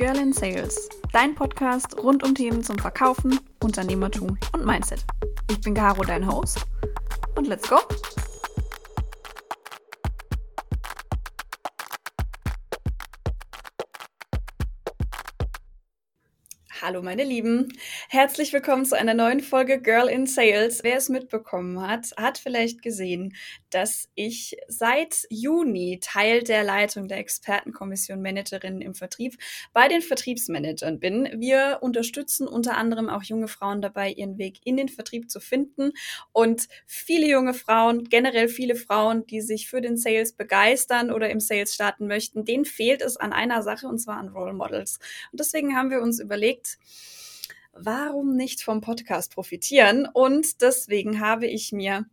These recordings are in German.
Girl in Sales, dein Podcast rund um Themen zum Verkaufen, Unternehmertum und Mindset. Ich bin Caro, dein Host. Und let's go! Hallo meine Lieben, herzlich willkommen zu einer neuen Folge Girl in Sales. Wer es mitbekommen hat, hat vielleicht gesehen, dass ich seit Juni Teil der Leitung der Expertenkommission Managerinnen im Vertrieb bei den Vertriebsmanagern bin. Wir unterstützen unter anderem auch junge Frauen dabei, ihren Weg in den Vertrieb zu finden und viele junge Frauen, generell viele Frauen, die sich für den Sales begeistern oder im Sales starten möchten, denen fehlt es an einer Sache und zwar an Role Models. Und deswegen haben wir uns überlegt, warum nicht vom Podcast profitieren? Und deswegen habe ich mir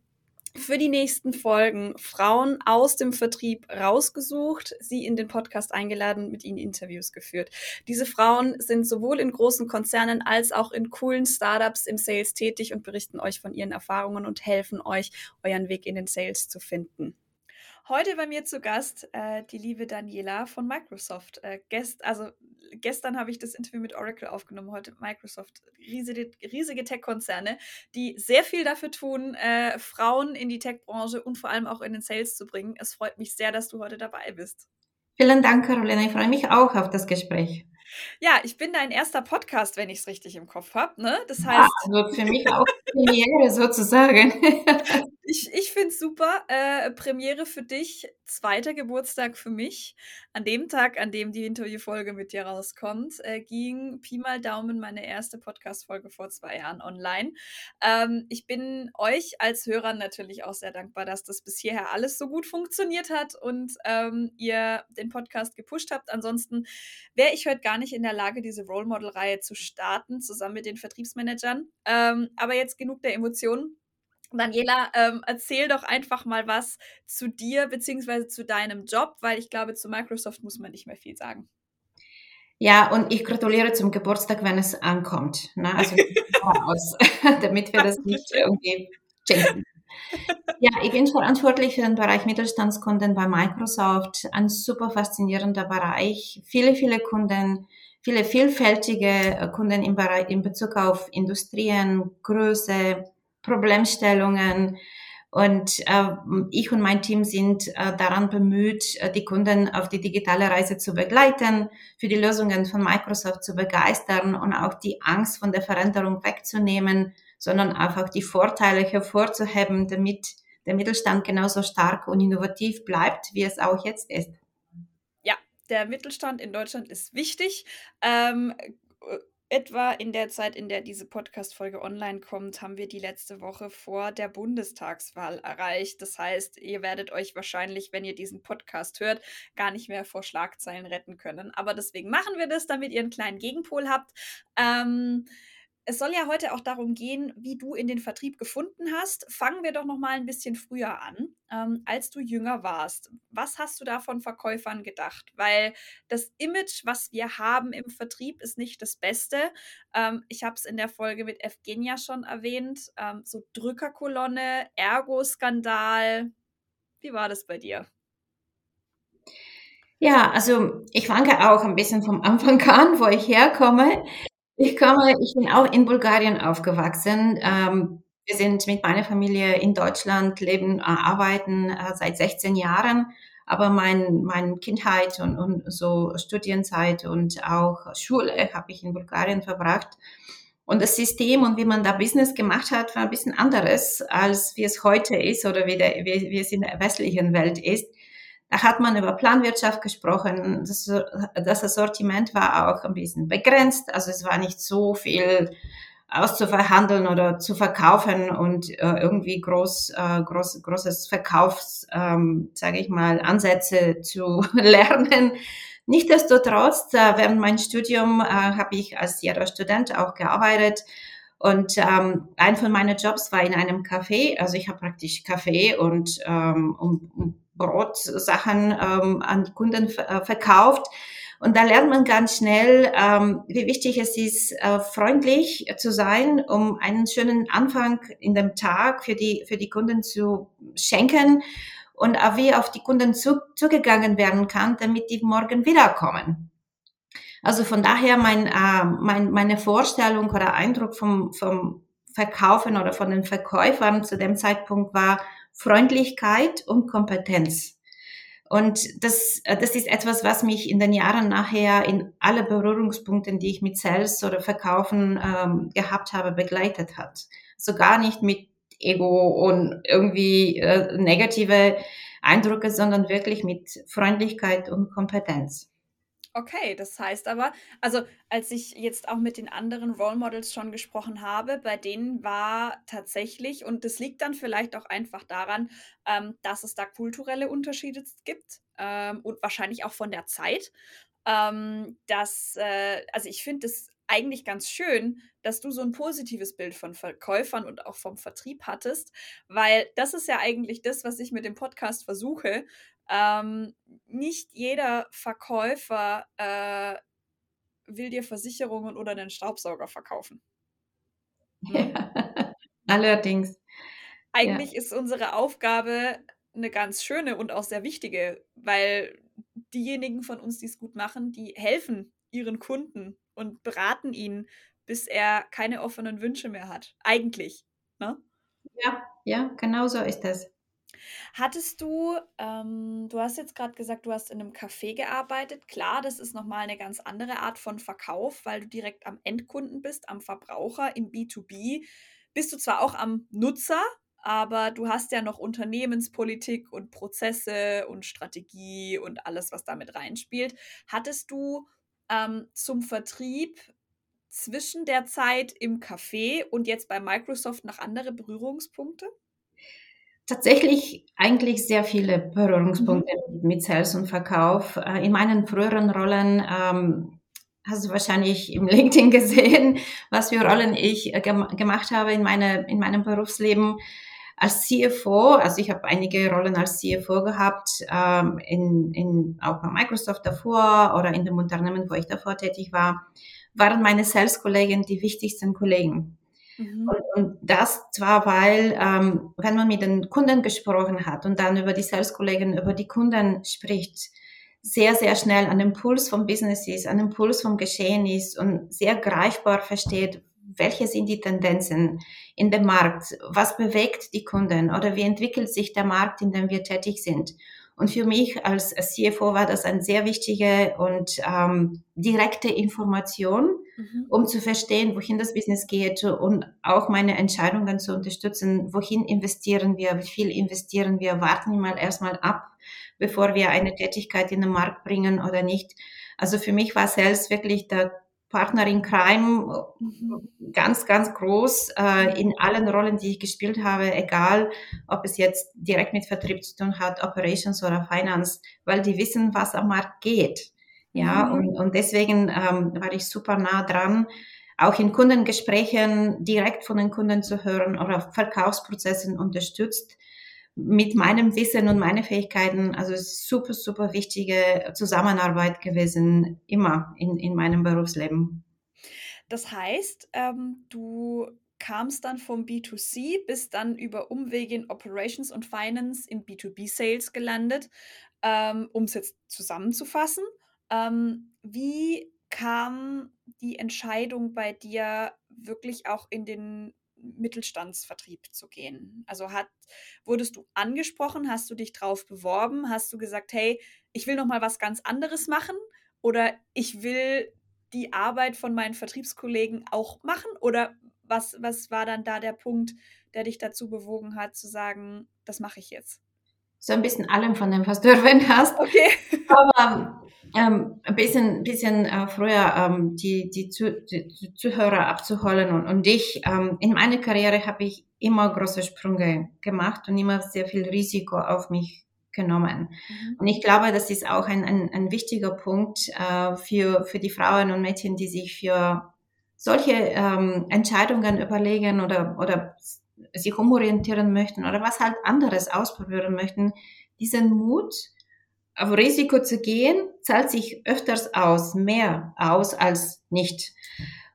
für die nächsten Folgen Frauen aus dem Vertrieb rausgesucht, sie in den Podcast eingeladen mit ihnen Interviews geführt. Diese Frauen sind sowohl in großen Konzernen als auch in coolen Startups im Sales tätig und berichten euch von ihren Erfahrungen und helfen euch, euren Weg in den Sales zu finden. Heute bei mir zu Gast äh, die liebe Daniela von Microsoft. Äh, gest, also gestern habe ich das Interview mit Oracle aufgenommen, heute Microsoft. Riesige, riesige Tech-Konzerne, die sehr viel dafür tun, äh, Frauen in die Tech-Branche und vor allem auch in den Sales zu bringen. Es freut mich sehr, dass du heute dabei bist. Vielen Dank, Carolina. Ich freue mich auch auf das Gespräch. Ja, ich bin dein erster Podcast, wenn ich es richtig im Kopf habe. Ne? Das heißt. Ja, also für mich auch Premiere sozusagen. Ich, ich finde es super. Äh, Premiere für dich, zweiter Geburtstag für mich. An dem Tag, an dem die Interviewfolge mit dir rauskommt, äh, ging Pi mal Daumen meine erste Podcast-Folge vor zwei Jahren online. Ähm, ich bin euch als Hörern natürlich auch sehr dankbar, dass das bis hierher alles so gut funktioniert hat und ähm, ihr den Podcast gepusht habt. Ansonsten wäre ich heute gar nicht in der Lage, diese Role Model-Reihe zu starten, zusammen mit den Vertriebsmanagern. Ähm, aber jetzt genug der Emotionen Daniela, ähm, erzähl doch einfach mal was zu dir beziehungsweise zu deinem Job, weil ich glaube, zu Microsoft muss man nicht mehr viel sagen. Ja, und ich gratuliere zum Geburtstag, wenn es ankommt. Ne? Also aus, damit wir das nicht irgendwie schenken. Ja, ich bin verantwortlich für den Bereich Mittelstandskunden bei Microsoft. Ein super faszinierender Bereich. Viele, viele Kunden, viele vielfältige äh, Kunden im, Bereich, in Bezug auf Industrien, Größe, Problemstellungen. Und äh, ich und mein Team sind äh, daran bemüht, äh, die Kunden auf die digitale Reise zu begleiten, für die Lösungen von Microsoft zu begeistern und auch die Angst von der Veränderung wegzunehmen, sondern einfach die Vorteile hervorzuheben, damit der Mittelstand genauso stark und innovativ bleibt, wie es auch jetzt ist. Ja, der Mittelstand in Deutschland ist wichtig. Ähm, etwa in der Zeit, in der diese Podcast-Folge online kommt, haben wir die letzte Woche vor der Bundestagswahl erreicht. Das heißt, ihr werdet euch wahrscheinlich, wenn ihr diesen Podcast hört, gar nicht mehr vor Schlagzeilen retten können. Aber deswegen machen wir das, damit ihr einen kleinen Gegenpol habt. Ähm, es soll ja heute auch darum gehen, wie du in den Vertrieb gefunden hast. Fangen wir doch noch mal ein bisschen früher an, ähm, als du jünger warst. Was hast du da von Verkäufern gedacht? Weil das Image, was wir haben im Vertrieb, ist nicht das Beste. Ähm, ich habe es in der Folge mit Evgenia schon erwähnt. Ähm, so Drückerkolonne, Ergo-Skandal. Wie war das bei dir? Ja, also ich fange auch ein bisschen vom Anfang an, wo ich herkomme. Ich komme, ich bin auch in Bulgarien aufgewachsen. Ähm, wir sind mit meiner Familie in Deutschland, leben, äh, arbeiten äh, seit 16 Jahren. Aber mein, meine Kindheit und, und so Studienzeit und auch Schule habe ich in Bulgarien verbracht. Und das System und wie man da Business gemacht hat, war ein bisschen anderes, als wie es heute ist oder wie, der, wie, wie es in der westlichen Welt ist. Da hat man über Planwirtschaft gesprochen. Das, das Assortiment war auch ein bisschen begrenzt. Also es war nicht so viel auszuverhandeln oder zu verkaufen und äh, irgendwie groß, äh, groß, großes Verkaufs, ähm, sage ich mal, Ansätze zu lernen. Nichtsdestotrotz, äh, während mein Studium äh, habe ich als jeder Student auch gearbeitet. Und ähm, ein von meinen Jobs war in einem Café. Also ich habe praktisch Kaffee und ähm, um, Brotsachen ähm, an die Kunden äh, verkauft. Und da lernt man ganz schnell, ähm, wie wichtig es ist, äh, freundlich zu sein, um einen schönen Anfang in dem Tag für die, für die Kunden zu schenken und wie auf die Kunden zu, zugegangen werden kann, damit die morgen wiederkommen. Also von daher mein, äh, mein, meine Vorstellung oder Eindruck vom, vom Verkaufen oder von den Verkäufern zu dem Zeitpunkt war Freundlichkeit und Kompetenz. Und das, äh, das ist etwas, was mich in den Jahren nachher in alle Berührungspunkten, die ich mit Sales oder Verkaufen ähm, gehabt habe, begleitet hat. So gar nicht mit Ego und irgendwie äh, negative Eindrücke, sondern wirklich mit Freundlichkeit und Kompetenz. Okay, das heißt aber, also als ich jetzt auch mit den anderen Role Models schon gesprochen habe, bei denen war tatsächlich, und das liegt dann vielleicht auch einfach daran, ähm, dass es da kulturelle Unterschiede gibt ähm, und wahrscheinlich auch von der Zeit, ähm, dass, äh, also ich finde es eigentlich ganz schön, dass du so ein positives Bild von Verkäufern und auch vom Vertrieb hattest, weil das ist ja eigentlich das, was ich mit dem Podcast versuche. Ähm, nicht jeder Verkäufer äh, will dir Versicherungen oder einen Staubsauger verkaufen. Hm? allerdings. Eigentlich ja. ist unsere Aufgabe eine ganz schöne und auch sehr wichtige, weil diejenigen von uns, die es gut machen, die helfen ihren Kunden und beraten ihn, bis er keine offenen Wünsche mehr hat. Eigentlich. Ne? Ja, ja, genau so ist das. Hattest du, ähm, du hast jetzt gerade gesagt, du hast in einem Café gearbeitet. Klar, das ist nochmal eine ganz andere Art von Verkauf, weil du direkt am Endkunden bist, am Verbraucher, im B2B. Bist du zwar auch am Nutzer, aber du hast ja noch Unternehmenspolitik und Prozesse und Strategie und alles, was damit reinspielt. Hattest du ähm, zum Vertrieb zwischen der Zeit im Café und jetzt bei Microsoft noch andere Berührungspunkte? Tatsächlich eigentlich sehr viele Berührungspunkte mhm. mit Sales und Verkauf. Äh, in meinen früheren Rollen ähm, hast du wahrscheinlich im LinkedIn gesehen, was für Rollen ich äh, gem gemacht habe in, meine, in meinem Berufsleben als CFO, also ich habe einige Rollen als CFO gehabt, ähm, in, in, auch bei Microsoft davor oder in dem Unternehmen, wo ich davor tätig war, waren meine Sales-Kollegen die wichtigsten Kollegen. Mhm. Und, und, das zwar, weil, ähm, wenn man mit den Kunden gesprochen hat und dann über die Sales-Kollegen, über die Kunden spricht, sehr, sehr schnell an dem Puls vom Business ist, an dem Puls vom Geschehen ist und sehr greifbar versteht, welche sind die Tendenzen in dem Markt, was bewegt die Kunden oder wie entwickelt sich der Markt, in dem wir tätig sind. Und für mich als CFO war das eine sehr wichtige und ähm, direkte Information, mhm. um zu verstehen, wohin das Business geht und auch meine Entscheidungen zu unterstützen. Wohin investieren wir? Wie viel investieren wir? Warten wir mal erstmal ab, bevor wir eine Tätigkeit in den Markt bringen oder nicht. Also für mich war Sales wirklich der Partner in Crime mhm. ganz, ganz groß äh, in allen Rollen, die ich gespielt habe, egal ob es jetzt direkt mit Vertrieb zu tun hat, Operations oder Finance, weil die wissen, was am Markt geht. Ja, mhm. und, und deswegen ähm, war ich super nah dran, auch in Kundengesprächen direkt von den Kunden zu hören oder Verkaufsprozessen unterstützt mit meinem Wissen und meinen Fähigkeiten, also super, super wichtige Zusammenarbeit gewesen, immer in, in meinem Berufsleben. Das heißt, ähm, du kamst dann vom B2C, bis dann über Umwege in Operations und Finance in B2B-Sales gelandet. Ähm, um es jetzt zusammenzufassen, ähm, wie kam die Entscheidung bei dir wirklich auch in den Mittelstandsvertrieb zu gehen? Also hat, wurdest du angesprochen? Hast du dich drauf beworben? Hast du gesagt, hey, ich will noch mal was ganz anderes machen? Oder ich will die Arbeit von meinen Vertriebskollegen auch machen? Oder was, was war dann da der Punkt, der dich dazu bewogen hat, zu sagen, das mache ich jetzt? So ein bisschen allem von dem, was du erwähnt hast. Okay. Aber ähm, ein bisschen, bisschen äh, früher ähm, die, die, Zu die, Zuhörer abzuholen und, und dich. Ähm, in meiner Karriere habe ich immer große Sprünge gemacht und immer sehr viel Risiko auf mich genommen. Mhm. Und ich glaube, das ist auch ein, ein, ein wichtiger Punkt äh, für, für die Frauen und Mädchen, die sich für solche ähm, Entscheidungen überlegen oder, oder sich umorientieren möchten oder was halt anderes ausprobieren möchten, diesen Mut, auf Risiko zu gehen, zahlt sich öfters aus, mehr aus als nicht.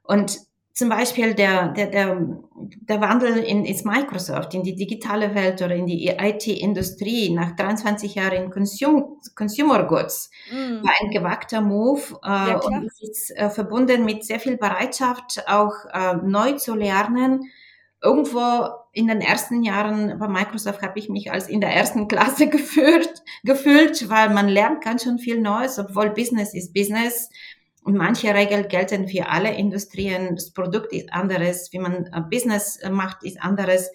Und zum Beispiel der, der, der, der Wandel in, ins Microsoft, in die digitale Welt oder in die IT-Industrie nach 23 Jahren in Consum Consumer Goods mm. war ein gewagter Move äh, ja, und ist äh, verbunden mit sehr viel Bereitschaft, auch äh, neu zu lernen. Irgendwo in den ersten Jahren bei Microsoft habe ich mich als in der ersten Klasse gefühlt, gefühlt, weil man lernt ganz schön viel Neues, obwohl Business ist Business. Und manche Regeln gelten für alle Industrien. Das Produkt ist anderes, wie man äh, Business äh, macht, ist anderes.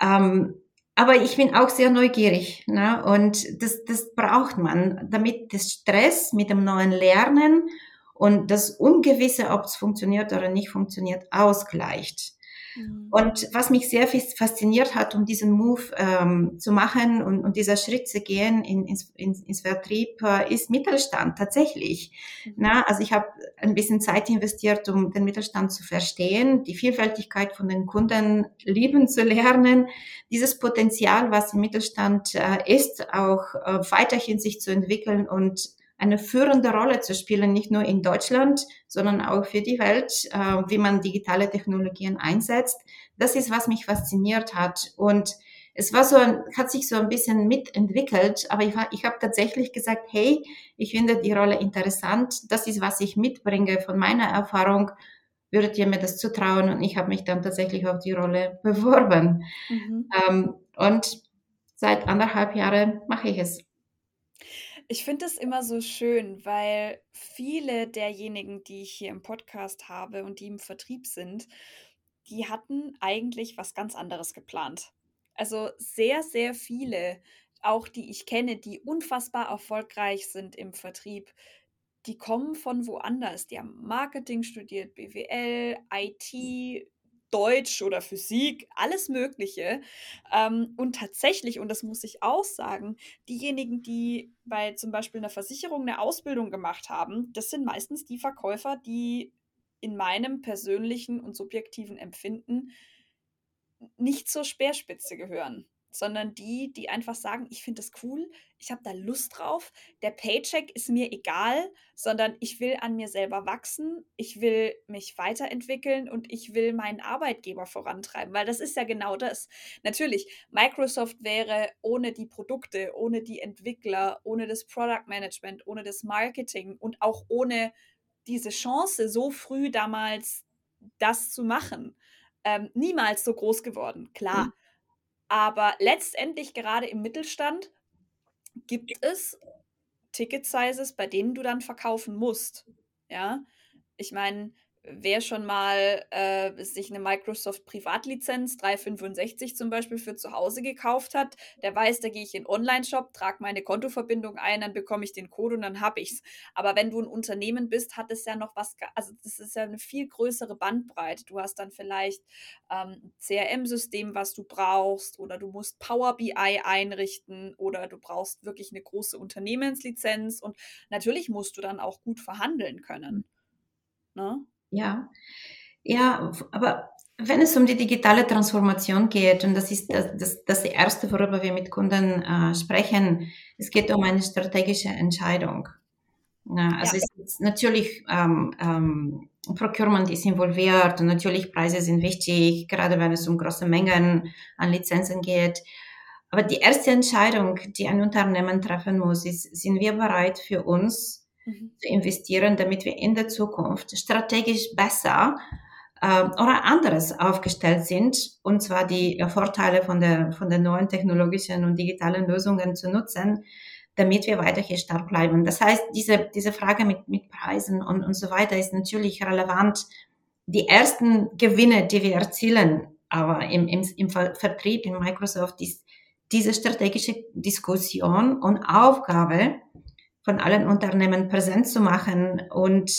Ähm, aber ich bin auch sehr neugierig. Ne? Und das, das braucht man, damit das Stress mit dem neuen Lernen und das Ungewisse, ob es funktioniert oder nicht funktioniert, ausgleicht. Mhm. Und was mich sehr fasziniert hat, um diesen Move ähm, zu machen und, und dieser Schritt zu gehen in, ins, ins, ins Vertrieb, äh, ist Mittelstand tatsächlich. Mhm. Na, also ich habe ein bisschen Zeit investiert, um den Mittelstand zu verstehen, die Vielfältigkeit von den Kunden lieben zu lernen, dieses Potenzial, was im Mittelstand äh, ist, auch äh, weiterhin sich zu entwickeln und eine führende Rolle zu spielen, nicht nur in Deutschland, sondern auch für die Welt, äh, wie man digitale Technologien einsetzt. Das ist, was mich fasziniert hat. Und es war so, hat sich so ein bisschen mitentwickelt, aber ich, ich habe tatsächlich gesagt, hey, ich finde die Rolle interessant. Das ist, was ich mitbringe von meiner Erfahrung. Würdet ihr mir das zutrauen? Und ich habe mich dann tatsächlich auf die Rolle beworben. Mhm. Ähm, und seit anderthalb Jahren mache ich es. Ich finde es immer so schön, weil viele derjenigen, die ich hier im Podcast habe und die im Vertrieb sind, die hatten eigentlich was ganz anderes geplant. Also sehr, sehr viele, auch die ich kenne, die unfassbar erfolgreich sind im Vertrieb, die kommen von woanders. Die haben Marketing studiert, BWL, IT, Deutsch oder Physik, alles Mögliche. Ähm, und tatsächlich, und das muss ich auch sagen, diejenigen, die bei zum Beispiel einer Versicherung eine Ausbildung gemacht haben, das sind meistens die Verkäufer, die in meinem persönlichen und subjektiven Empfinden nicht zur Speerspitze gehören sondern die, die einfach sagen, ich finde das cool, ich habe da Lust drauf, der Paycheck ist mir egal, sondern ich will an mir selber wachsen, ich will mich weiterentwickeln und ich will meinen Arbeitgeber vorantreiben, weil das ist ja genau das. Natürlich, Microsoft wäre ohne die Produkte, ohne die Entwickler, ohne das Product Management, ohne das Marketing und auch ohne diese Chance so früh damals das zu machen, ähm, niemals so groß geworden. Klar, mhm aber letztendlich gerade im Mittelstand gibt es Ticket-Sizes, bei denen du dann verkaufen musst. Ja, ich meine, wer schon mal äh, sich eine Microsoft Privatlizenz 365 zum Beispiel für zu Hause gekauft hat, der weiß, da gehe ich in Online-Shop, trage meine Kontoverbindung ein, dann bekomme ich den Code und dann habe ich es. Aber wenn du ein Unternehmen bist, hat es ja noch was, also das ist ja eine viel größere Bandbreite. Du hast dann vielleicht ähm, ein CRM-System, was du brauchst, oder du musst Power BI einrichten, oder du brauchst wirklich eine große Unternehmenslizenz und natürlich musst du dann auch gut verhandeln können. Ne? Ja, ja, aber wenn es um die digitale Transformation geht, und das ist das, das, das Erste, worüber wir mit Kunden äh, sprechen, es geht um eine strategische Entscheidung. Ja, also ja. es ist natürlich ähm, ähm, Procurement ist involviert und natürlich Preise sind wichtig, gerade wenn es um große Mengen an Lizenzen geht. Aber die erste Entscheidung, die ein Unternehmen treffen muss, ist, sind wir bereit für uns mhm. zu investieren, damit wir in der Zukunft strategisch besser äh, oder anderes aufgestellt sind, und zwar die Vorteile von der, von den neuen technologischen und digitalen Lösungen zu nutzen, damit wir weiterhin stark bleiben. Das heißt, diese, diese Frage mit, mit Preisen und, und so weiter ist natürlich relevant. Die ersten Gewinne, die wir erzielen, aber im, im, im Vertrieb in Microsoft ist diese strategische Diskussion und Aufgabe, von allen Unternehmen präsent zu machen und,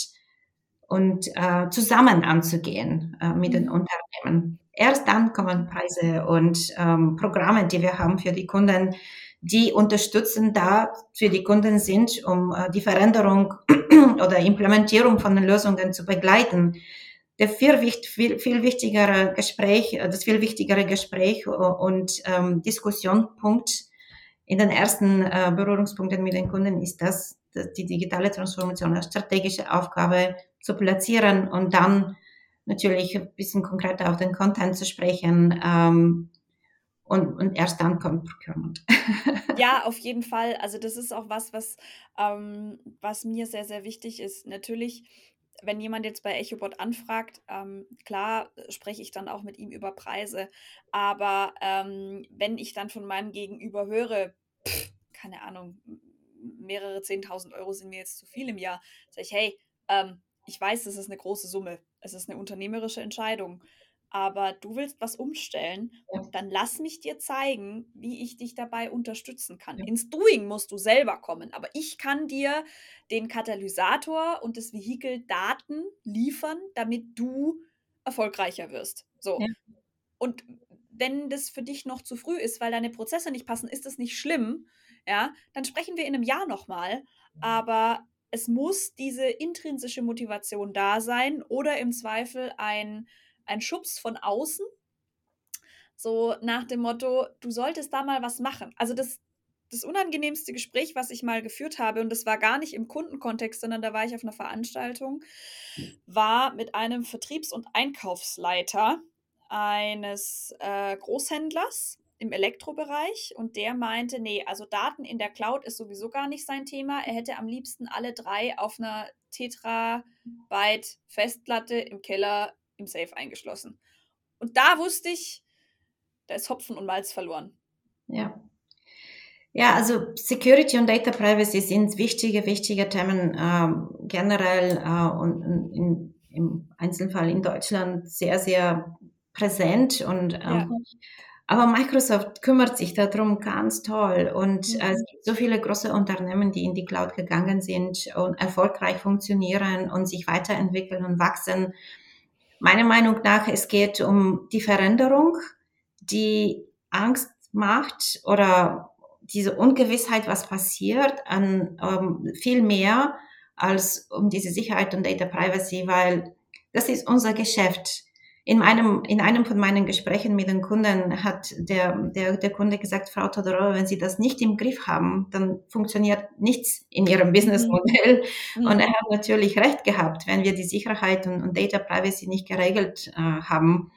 und äh, zusammen anzugehen äh, mit den mhm. Unternehmen. Erst dann kommen Preise und ähm, Programme, die wir haben für die Kunden, die unterstützen da für die Kunden sind, um äh, die Veränderung oder Implementierung von den Lösungen zu begleiten. Der viel, viel, viel wichtigere Gespräch, das viel wichtigere Gespräch und ähm, Diskussionpunkt in den ersten äh, Berührungspunkten mit den Kunden ist das, die digitale Transformation als strategische Aufgabe zu platzieren und dann natürlich ein bisschen konkreter auf den Content zu sprechen. Ähm, und, und erst dann kommt Procurement. ja, auf jeden Fall. Also das ist auch was, was, ähm, was mir sehr, sehr wichtig ist. Natürlich, wenn jemand jetzt bei EchoBot anfragt, ähm, klar spreche ich dann auch mit ihm über Preise. Aber ähm, wenn ich dann von meinem Gegenüber höre, pff, keine Ahnung, mehrere 10.000 Euro sind mir jetzt zu viel im Jahr, sage ich, hey, ähm, ich weiß, das ist eine große Summe. Es ist eine unternehmerische Entscheidung aber du willst was umstellen, ja. dann lass mich dir zeigen, wie ich dich dabei unterstützen kann. Ja. Ins Doing musst du selber kommen, aber ich kann dir den Katalysator und das Vehikel Daten liefern, damit du erfolgreicher wirst. So. Ja. Und wenn das für dich noch zu früh ist, weil deine Prozesse nicht passen, ist das nicht schlimm. Ja, dann sprechen wir in einem Jahr nochmal. Aber es muss diese intrinsische Motivation da sein oder im Zweifel ein ein Schubs von außen. So nach dem Motto, du solltest da mal was machen. Also das, das unangenehmste Gespräch, was ich mal geführt habe, und das war gar nicht im Kundenkontext, sondern da war ich auf einer Veranstaltung, war mit einem Vertriebs- und Einkaufsleiter eines äh, Großhändlers im Elektrobereich und der meinte, nee, also Daten in der Cloud ist sowieso gar nicht sein Thema. Er hätte am liebsten alle drei auf einer Tetrabyte Festplatte im Keller im Safe eingeschlossen. Und da wusste ich, da ist Hopfen und Malz verloren. Ja. Ja, also Security und Data Privacy sind wichtige, wichtige Themen ähm, generell äh, und in, im Einzelfall in Deutschland sehr, sehr präsent und ähm, ja. Aber Microsoft kümmert sich darum ganz toll und mhm. es gibt so viele große Unternehmen, die in die Cloud gegangen sind und erfolgreich funktionieren und sich weiterentwickeln und wachsen. Meiner Meinung nach, es geht um die Veränderung, die Angst macht oder diese Ungewissheit, was passiert, an ähm, viel mehr als um diese Sicherheit und Data Privacy, weil das ist unser Geschäft in einem, in einem von meinen Gesprächen mit den Kunden hat der, der, der Kunde gesagt, Frau Todorova, wenn Sie das nicht im Griff haben, dann funktioniert nichts in Ihrem Businessmodell. Mhm. Und er hat natürlich recht gehabt. Wenn wir die Sicherheit und, und Data Privacy nicht geregelt äh, haben,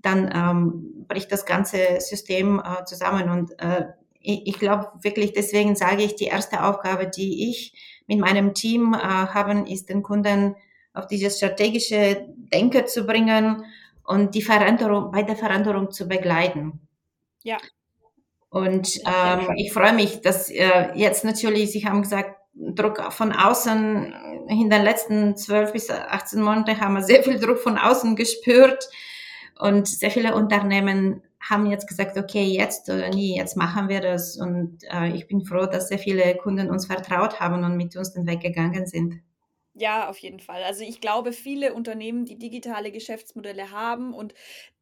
dann ähm, bricht das ganze System äh, zusammen. Und äh, ich, ich glaube wirklich, deswegen sage ich, die erste Aufgabe, die ich mit meinem Team äh, haben, ist den Kunden auf diese strategische Denke zu bringen und die Veränderung, bei der Veränderung zu begleiten. Ja. Und ähm, ich freue mich, dass äh, jetzt natürlich, Sie haben gesagt, Druck von außen, in den letzten zwölf bis 18 Monaten haben wir sehr viel Druck von außen gespürt und sehr viele Unternehmen haben jetzt gesagt, okay, jetzt oder nie, jetzt machen wir das. Und äh, ich bin froh, dass sehr viele Kunden uns vertraut haben und mit uns den Weg gegangen sind. Ja, auf jeden Fall. Also ich glaube, viele Unternehmen, die digitale Geschäftsmodelle haben und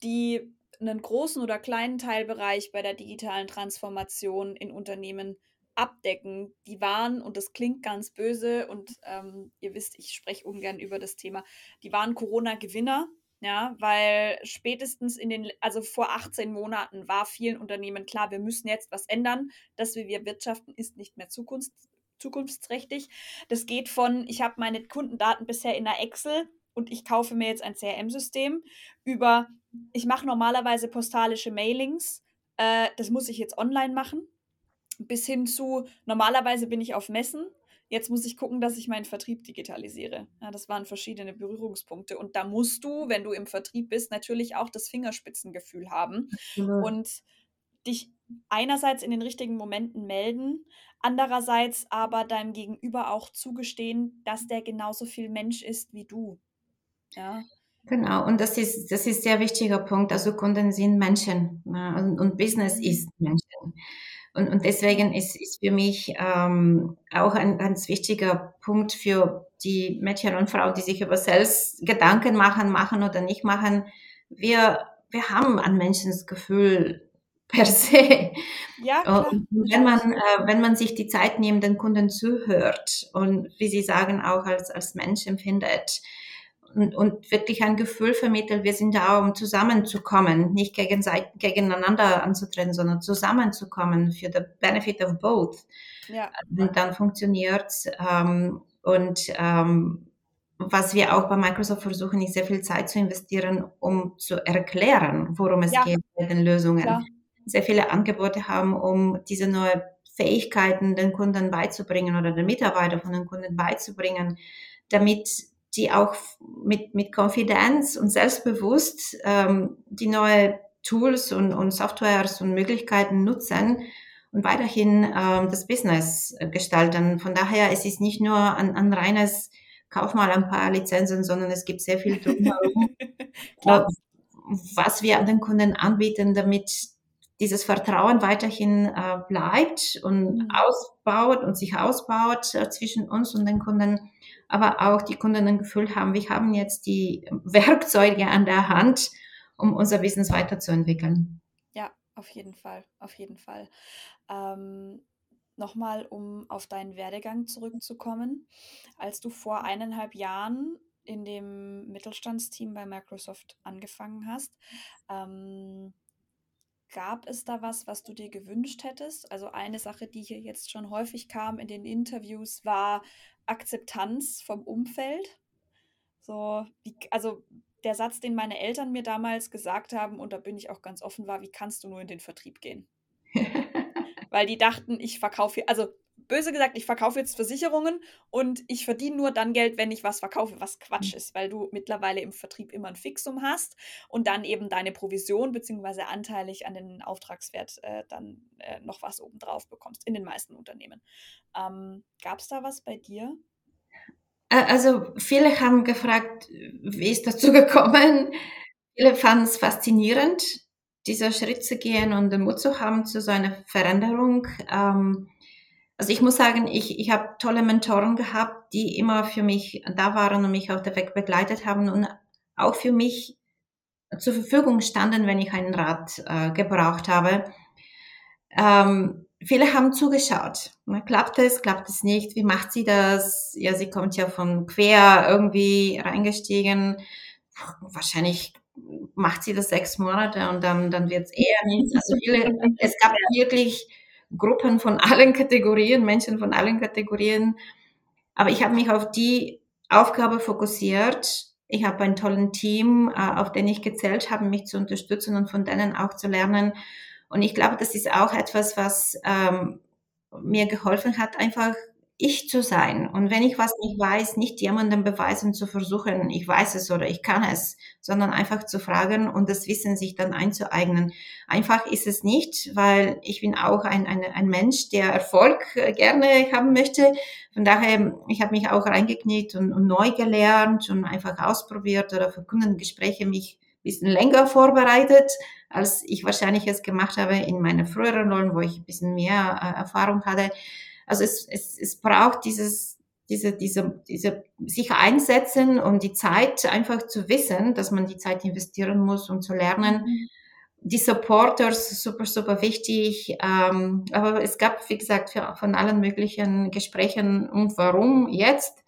die einen großen oder kleinen Teilbereich bei der digitalen Transformation in Unternehmen abdecken, die waren, und das klingt ganz böse, und ähm, ihr wisst, ich spreche ungern über das Thema, die waren Corona-Gewinner, ja, weil spätestens in den, also vor 18 Monaten war vielen Unternehmen klar, wir müssen jetzt was ändern, dass wir wirtschaften, ist nicht mehr Zukunft, zukunftsträchtig. Das geht von, ich habe meine Kundendaten bisher in der Excel und ich kaufe mir jetzt ein CRM-System, über, ich mache normalerweise postalische Mailings, äh, das muss ich jetzt online machen, bis hin zu, normalerweise bin ich auf Messen, jetzt muss ich gucken, dass ich meinen Vertrieb digitalisiere. Ja, das waren verschiedene Berührungspunkte. Und da musst du, wenn du im Vertrieb bist, natürlich auch das Fingerspitzengefühl haben mhm. und dich einerseits in den richtigen Momenten melden, andererseits aber deinem Gegenüber auch zugestehen, dass der genauso viel Mensch ist wie du. Ja. Genau, und das ist, das ist sehr wichtiger Punkt. Also Kunden sind Menschen und, und, Business mhm. ist Menschen. Und, und deswegen ist, ist für mich ähm, auch ein ganz wichtiger Punkt für die Mädchen und Frauen, die sich über Sales Gedanken machen, machen oder nicht machen. Wir, wir haben ein Menschensgefühl per se. Ja, klar. Und wenn man, äh, wenn man sich die Zeit nimmt, den Kunden zuhört und wie Sie sagen, auch als, als Mensch empfindet und, und wirklich ein Gefühl vermittelt, wir sind da, um zusammenzukommen, nicht gegeneinander anzutreten, sondern zusammenzukommen für the benefit of both. Ja. Und dann funktioniert ähm, und ähm, was wir auch bei Microsoft versuchen, ist sehr viel Zeit zu investieren, um zu erklären, worum es ja. geht bei den Lösungen. Klar. Sehr viele Angebote haben, um diese neue Fähigkeiten den Kunden beizubringen oder den Mitarbeitern von den Kunden beizubringen, damit die auch mit, mit Konfidenz und selbstbewusst ähm, die neue Tools und, und Softwares und Möglichkeiten nutzen und weiterhin ähm, das Business gestalten. Von daher es ist nicht nur ein, ein reines Kauf mal ein paar Lizenzen, sondern es gibt sehr viel drumherum, was wir an den Kunden anbieten, damit dieses Vertrauen weiterhin äh, bleibt und mhm. ausbaut und sich ausbaut äh, zwischen uns und den Kunden, aber auch die Kunden ein Gefühl haben, wir haben jetzt die Werkzeuge an der Hand, um unser Business weiterzuentwickeln. Ja, auf jeden Fall, auf jeden Fall. Ähm, Nochmal, um auf deinen Werdegang zurückzukommen. Als du vor eineinhalb Jahren in dem Mittelstandsteam bei Microsoft angefangen hast, ähm, Gab es da was, was du dir gewünscht hättest? Also eine Sache, die hier jetzt schon häufig kam in den Interviews, war Akzeptanz vom Umfeld. So, wie, also der Satz, den meine Eltern mir damals gesagt haben, und da bin ich auch ganz offen, war, wie kannst du nur in den Vertrieb gehen? Weil die dachten, ich verkaufe, also böse gesagt, ich verkaufe jetzt Versicherungen und ich verdiene nur dann Geld, wenn ich was verkaufe, was Quatsch mhm. ist, weil du mittlerweile im Vertrieb immer ein Fixum hast und dann eben deine Provision bzw. anteilig an den Auftragswert äh, dann äh, noch was obendrauf bekommst, in den meisten Unternehmen. Ähm, Gab es da was bei dir? Also viele haben gefragt, wie ist dazu gekommen? Viele fanden es faszinierend, dieser Schritt zu gehen und den Mut zu haben zu so einer Veränderung. Ähm, also ich muss sagen, ich, ich habe tolle Mentoren gehabt, die immer für mich da waren und mich auf der Weg begleitet haben und auch für mich zur Verfügung standen, wenn ich einen Rat äh, gebraucht habe. Ähm, viele haben zugeschaut. Klappt es, klappt es nicht? Wie macht sie das? Ja, sie kommt ja von quer irgendwie reingestiegen. Wahrscheinlich macht sie das sechs Monate und dann, dann wird es eher nichts. Also viele, es gab wirklich Gruppen von allen Kategorien, Menschen von allen Kategorien. Aber ich habe mich auf die Aufgabe fokussiert. Ich habe ein tolles Team, äh, auf den ich gezählt habe, mich zu unterstützen und von denen auch zu lernen. Und ich glaube, das ist auch etwas, was ähm, mir geholfen hat, einfach ich zu sein. Und wenn ich was nicht weiß, nicht jemandem beweisen zu versuchen, ich weiß es oder ich kann es, sondern einfach zu fragen und das Wissen sich dann einzueignen. Einfach ist es nicht, weil ich bin auch ein, ein, ein Mensch, der Erfolg äh, gerne haben möchte. Von daher, ich habe mich auch reingekniet und, und neu gelernt und einfach ausprobiert oder für Kundengespräche mich ein bisschen länger vorbereitet, als ich wahrscheinlich es gemacht habe in meinen früheren Rollen, wo ich ein bisschen mehr äh, Erfahrung hatte. Also es, es, es braucht dieses, diese, diese, diese sich einsetzen und die Zeit einfach zu wissen, dass man die Zeit investieren muss, um zu lernen. Mhm. Die Supporters super, super wichtig. Ähm, aber es gab, wie gesagt, für, von allen möglichen Gesprächen und warum jetzt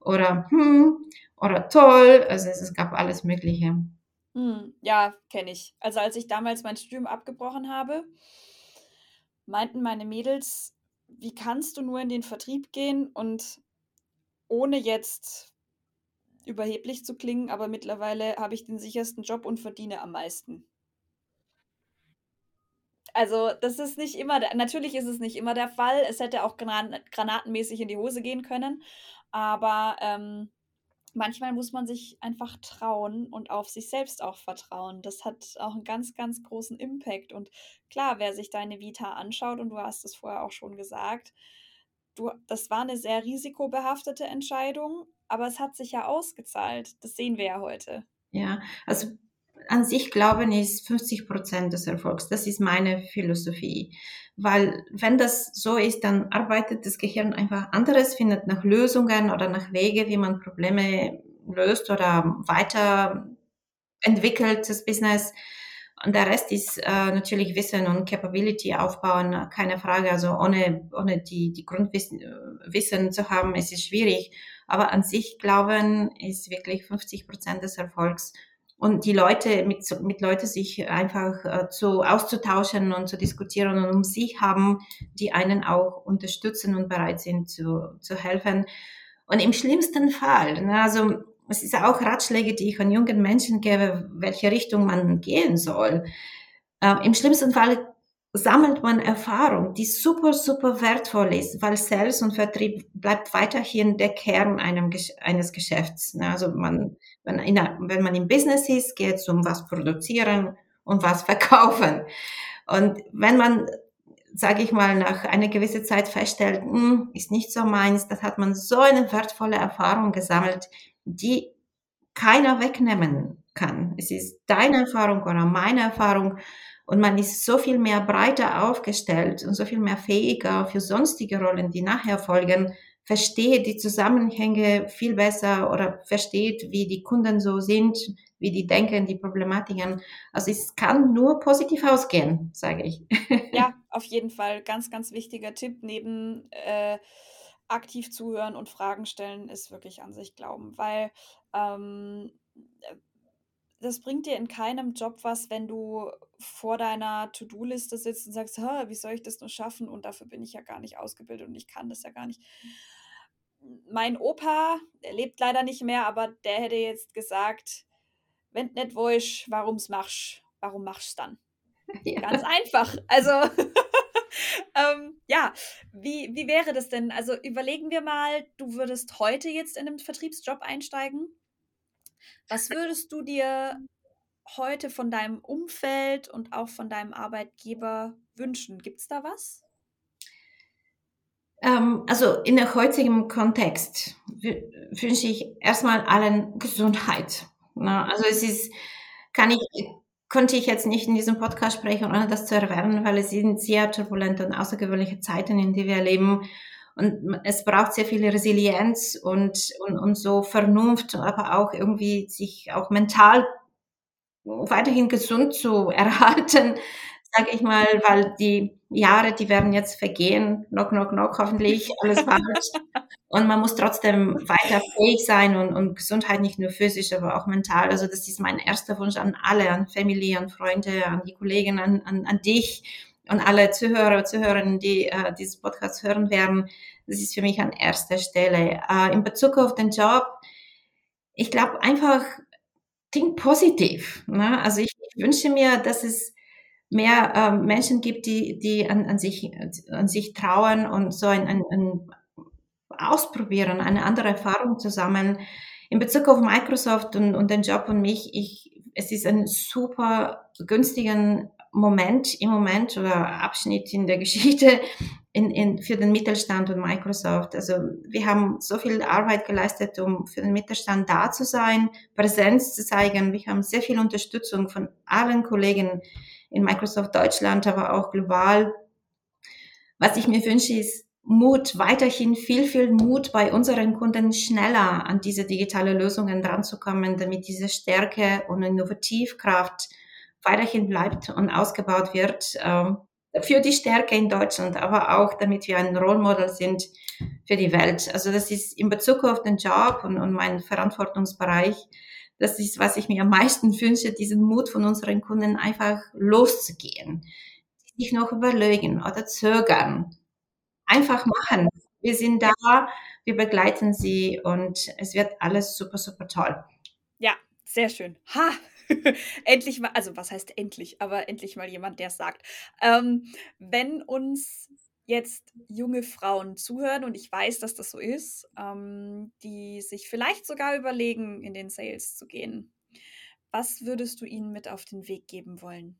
oder hm oder toll. Also es, es gab alles Mögliche. Hm, ja, kenne ich. Also als ich damals mein Studium abgebrochen habe, meinten meine Mädels, wie kannst du nur in den Vertrieb gehen und ohne jetzt überheblich zu klingen, aber mittlerweile habe ich den sichersten Job und verdiene am meisten. Also, das ist nicht immer, natürlich ist es nicht immer der Fall. Es hätte auch granatenmäßig in die Hose gehen können, aber ähm, manchmal muss man sich einfach trauen und auf sich selbst auch vertrauen. Das hat auch einen ganz, ganz großen Impact. Und klar, wer sich deine Vita anschaut, und du hast es vorher auch schon gesagt, du, das war eine sehr risikobehaftete Entscheidung, aber es hat sich ja ausgezahlt. Das sehen wir ja heute. Ja, also an sich glauben ist 50 Prozent des Erfolgs. Das ist meine Philosophie. Weil wenn das so ist, dann arbeitet das Gehirn einfach anderes, findet nach Lösungen oder nach Wege, wie man Probleme löst oder weiter entwickelt das Business. Und der Rest ist äh, natürlich Wissen und Capability aufbauen, keine Frage. Also ohne, ohne die, die Grundwissen äh, zu haben, ist es schwierig. Aber an sich glauben ist wirklich 50 Prozent des Erfolgs und die Leute mit, mit Leute sich einfach äh, zu auszutauschen und zu diskutieren und um sich haben, die einen auch unterstützen und bereit sind zu, zu helfen. Und im schlimmsten Fall, ne, also es ist auch Ratschläge, die ich an jungen Menschen gebe, welche Richtung man gehen soll. Äh, Im schlimmsten Fall sammelt man Erfahrung, die super, super wertvoll ist, weil Sales und Vertrieb bleibt weiterhin der Kern einem, eines Geschäfts. Ne? Also man, wenn, in, wenn man im Business ist, geht es um was produzieren und was verkaufen. Und wenn man, sage ich mal, nach einer gewissen Zeit feststellt, hm, ist nicht so meins, das hat man so eine wertvolle Erfahrung gesammelt, die keiner wegnehmen kann. Es ist deine Erfahrung oder meine Erfahrung und man ist so viel mehr breiter aufgestellt und so viel mehr fähiger für sonstige Rollen, die nachher folgen, versteht die Zusammenhänge viel besser oder versteht, wie die Kunden so sind, wie die denken, die Problematiken. Also es kann nur positiv ausgehen, sage ich. Ja, auf jeden Fall. Ganz, ganz wichtiger Tipp neben äh, aktiv zuhören und Fragen stellen ist wirklich an sich glauben, weil ähm, das bringt dir in keinem Job was, wenn du vor deiner To-Do-Liste sitzt und sagst, wie soll ich das nur schaffen? Und dafür bin ich ja gar nicht ausgebildet und ich kann das ja gar nicht. Mein Opa, der lebt leider nicht mehr, aber der hätte jetzt gesagt, wenn nicht willst, warum's machst, warum machst dann? Ja. Ganz einfach. Also, ähm, ja, wie, wie wäre das denn? Also überlegen wir mal, du würdest heute jetzt in einen Vertriebsjob einsteigen. Was würdest du dir heute von deinem Umfeld und auch von deinem Arbeitgeber wünschen? Gibt es da was? Ähm, also in der heutigen Kontext wünsche ich erstmal allen Gesundheit. Ne? Also es ist, kann ich, konnte ich jetzt nicht in diesem Podcast sprechen, ohne das zu erwähnen, weil es sind sehr turbulente und außergewöhnliche Zeiten, in die wir leben. Und es braucht sehr viel Resilienz und, und, und so Vernunft, aber auch irgendwie sich auch mental weiterhin gesund zu erhalten, sage ich mal, weil die Jahre, die werden jetzt vergehen, knock, knock, knock, hoffentlich, alles bald. und man muss trotzdem weiter fähig sein und, und Gesundheit nicht nur physisch, aber auch mental. Also das ist mein erster Wunsch an alle, an Familie, an Freunde, an die Kollegen, an, an, an dich und alle Zuhörer, Zuhörerinnen, die äh, dieses Podcast hören werden. Das ist für mich an erster Stelle. Äh, in Bezug auf den Job, ich glaube einfach, think positiv. Ne? Also ich, ich wünsche mir, dass es mehr äh, Menschen gibt, die, die an, an, sich, an sich trauen und so ein, ein, ein Ausprobieren, eine andere Erfahrung zu sammeln. In Bezug auf Microsoft und, und den Job und mich, ich, es ist ein super günstigen Moment im Moment oder Abschnitt in der Geschichte in, in, für den Mittelstand und Microsoft. Also wir haben so viel Arbeit geleistet, um für den Mittelstand da zu sein, Präsenz zu zeigen. Wir haben sehr viel Unterstützung von allen Kollegen in Microsoft Deutschland, aber auch global. Was ich mir wünsche, ist Mut, weiterhin viel, viel Mut bei unseren Kunden schneller an diese digitale Lösungen dranzukommen, damit diese Stärke und Innovativkraft weiterhin bleibt und ausgebaut wird. Ähm, für die Stärke in Deutschland, aber auch damit wir ein Rollmodel sind für die Welt. Also das ist in Bezug auf den Job und, und meinen Verantwortungsbereich das ist, was ich mir am meisten wünsche, diesen Mut von unseren Kunden einfach loszugehen. Sich noch überlegen oder zögern. Einfach machen. Wir sind da, wir begleiten sie und es wird alles super, super toll. Ja, sehr schön. Ha! endlich mal, also was heißt endlich, aber endlich mal jemand, der es sagt. Ähm, wenn uns jetzt junge Frauen zuhören, und ich weiß, dass das so ist, ähm, die sich vielleicht sogar überlegen, in den Sales zu gehen. Was würdest du ihnen mit auf den Weg geben wollen?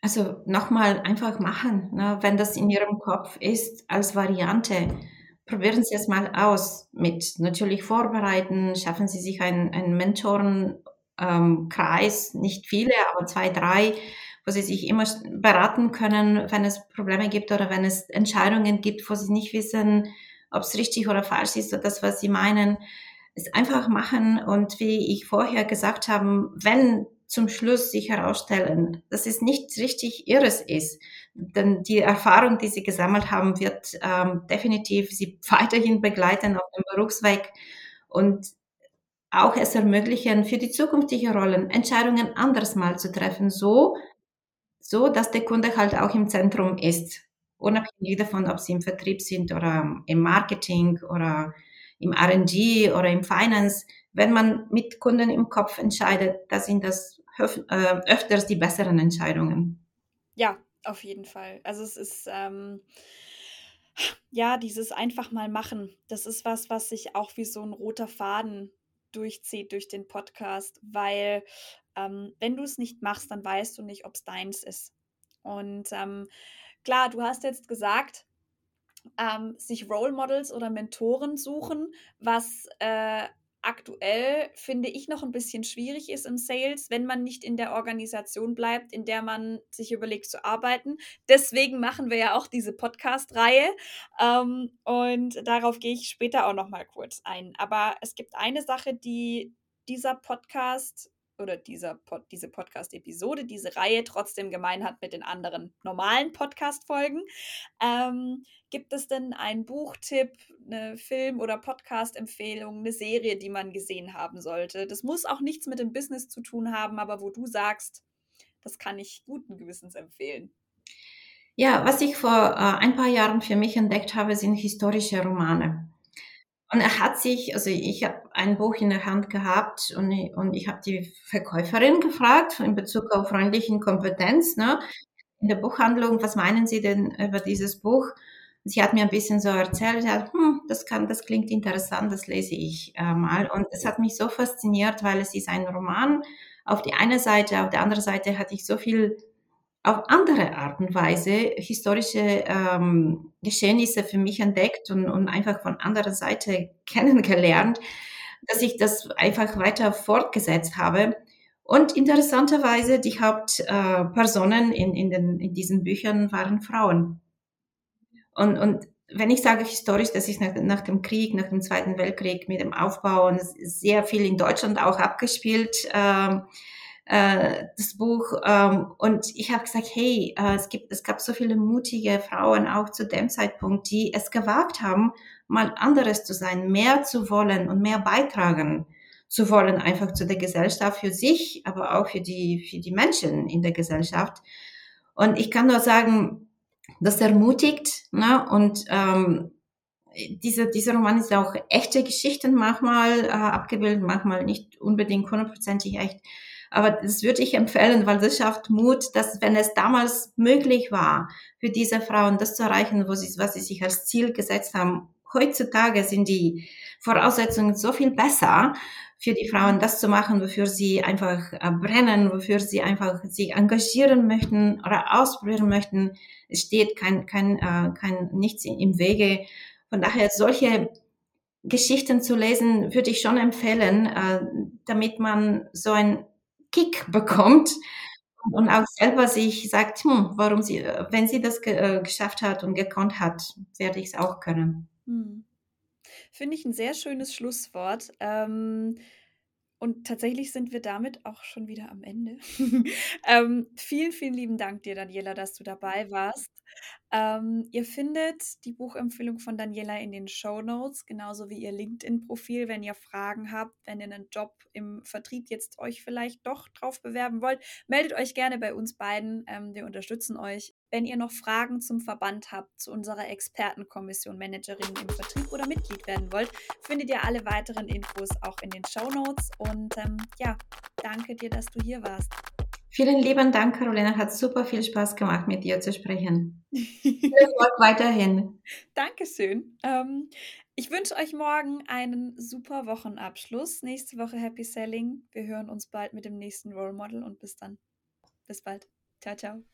Also nochmal einfach machen, ne? wenn das in Ihrem Kopf ist als Variante. Probieren Sie es mal aus mit natürlich vorbereiten, schaffen Sie sich einen, einen Mentorenkreis, ähm, nicht viele, aber zwei, drei, wo sie sich immer beraten können, wenn es Probleme gibt oder wenn es Entscheidungen gibt, wo sie nicht wissen, ob es richtig oder falsch ist oder das, was sie meinen. Es einfach machen und wie ich vorher gesagt habe, wenn zum Schluss sich herausstellen, dass es nicht richtig ihres ist, denn die Erfahrung, die sie gesammelt haben, wird ähm, definitiv sie weiterhin begleiten auf dem Berufsweg und auch es ermöglichen, für die zukünftigen Rollen Entscheidungen anders mal zu treffen, so so dass der Kunde halt auch im Zentrum ist unabhängig davon, ob sie im Vertrieb sind oder im Marketing oder im R&D oder im Finance. Wenn man mit Kunden im Kopf entscheidet, da sind das äh, öfters die besseren Entscheidungen. Ja, auf jeden Fall. Also es ist ähm, ja dieses einfach mal machen. Das ist was, was sich auch wie so ein roter Faden durchzieht durch den Podcast, weil ähm, wenn du es nicht machst, dann weißt du nicht, ob es deins ist. Und ähm, klar, du hast jetzt gesagt, ähm, sich Role Models oder Mentoren suchen, was äh, aktuell finde ich noch ein bisschen schwierig ist im Sales, wenn man nicht in der Organisation bleibt, in der man sich überlegt zu arbeiten. Deswegen machen wir ja auch diese Podcast-Reihe ähm, und darauf gehe ich später auch noch mal kurz ein. Aber es gibt eine Sache, die dieser Podcast oder dieser Pod, diese Podcast-Episode, diese Reihe trotzdem gemein hat mit den anderen normalen Podcast-Folgen. Ähm, gibt es denn einen Buchtipp, eine Film- oder Podcast-Empfehlung, eine Serie, die man gesehen haben sollte? Das muss auch nichts mit dem Business zu tun haben, aber wo du sagst, das kann ich guten Gewissens empfehlen. Ja, was ich vor äh, ein paar Jahren für mich entdeckt habe, sind historische Romane. Und er hat sich, also ich habe ein Buch in der Hand gehabt und ich, und ich habe die Verkäuferin gefragt in Bezug auf freundlichen Kompetenz, ne? In der Buchhandlung, was meinen Sie denn über dieses Buch? Sie hat mir ein bisschen so erzählt, hat, hm, das kann, das klingt interessant, das lese ich äh, mal. Und es hat mich so fasziniert, weil es ist ein Roman auf die eine Seite, auf der anderen Seite hatte ich so viel auf andere Art und Weise historische ähm, Geschehnisse für mich entdeckt und, und einfach von anderer Seite kennengelernt, dass ich das einfach weiter fortgesetzt habe. Und interessanterweise, die Hauptpersonen äh, in, in, in diesen Büchern waren Frauen. Und, und wenn ich sage historisch, das ist nach, nach dem Krieg, nach dem Zweiten Weltkrieg mit dem Aufbau und sehr viel in Deutschland auch abgespielt. Ähm, äh, das Buch ähm, und ich habe gesagt, hey, äh, es gibt, es gab so viele mutige Frauen auch zu dem Zeitpunkt, die es gewagt haben, mal anderes zu sein, mehr zu wollen und mehr beitragen zu wollen, einfach zu der Gesellschaft für sich, aber auch für die für die Menschen in der Gesellschaft. Und ich kann nur sagen, das ermutigt, ne? Und ähm, dieser, dieser Roman ist auch echte Geschichten manchmal äh, abgebildet, manchmal nicht unbedingt hundertprozentig echt. Aber das würde ich empfehlen, weil das schafft Mut, dass wenn es damals möglich war, für diese Frauen das zu erreichen, wo sie, was sie sich als Ziel gesetzt haben, heutzutage sind die Voraussetzungen so viel besser für die Frauen, das zu machen, wofür sie einfach äh, brennen, wofür sie einfach sich engagieren möchten oder ausprobieren möchten. Es steht kein, kein, äh, kein nichts im Wege. Von daher solche Geschichten zu lesen, würde ich schon empfehlen, äh, damit man so ein Kick bekommt und auch selber sich sagt, hm, warum sie, wenn sie das ge äh, geschafft hat und gekonnt hat, werde ich es auch können. Hm. Finde ich ein sehr schönes Schlusswort. Ähm, und tatsächlich sind wir damit auch schon wieder am Ende. ähm, vielen, vielen lieben Dank dir, Daniela, dass du dabei warst. Ähm, ihr findet die Buchempfehlung von Daniela in den Show Notes, genauso wie ihr LinkedIn-Profil, wenn ihr Fragen habt, wenn ihr einen Job im Vertrieb jetzt euch vielleicht doch drauf bewerben wollt. Meldet euch gerne bei uns beiden. Ähm, wir unterstützen euch. Wenn ihr noch Fragen zum Verband habt, zu unserer Expertenkommission Managerin im Vertrieb oder Mitglied werden wollt, findet ihr alle weiteren Infos auch in den Show Notes. Und ähm, ja, danke dir, dass du hier warst. Vielen lieben Dank, Carolina. Hat super viel Spaß gemacht, mit dir zu sprechen. Viel Erfolg weiterhin. Dankeschön. Ähm, ich wünsche euch morgen einen super Wochenabschluss. Nächste Woche Happy Selling. Wir hören uns bald mit dem nächsten Role Model und bis dann. Bis bald. Ciao, ciao.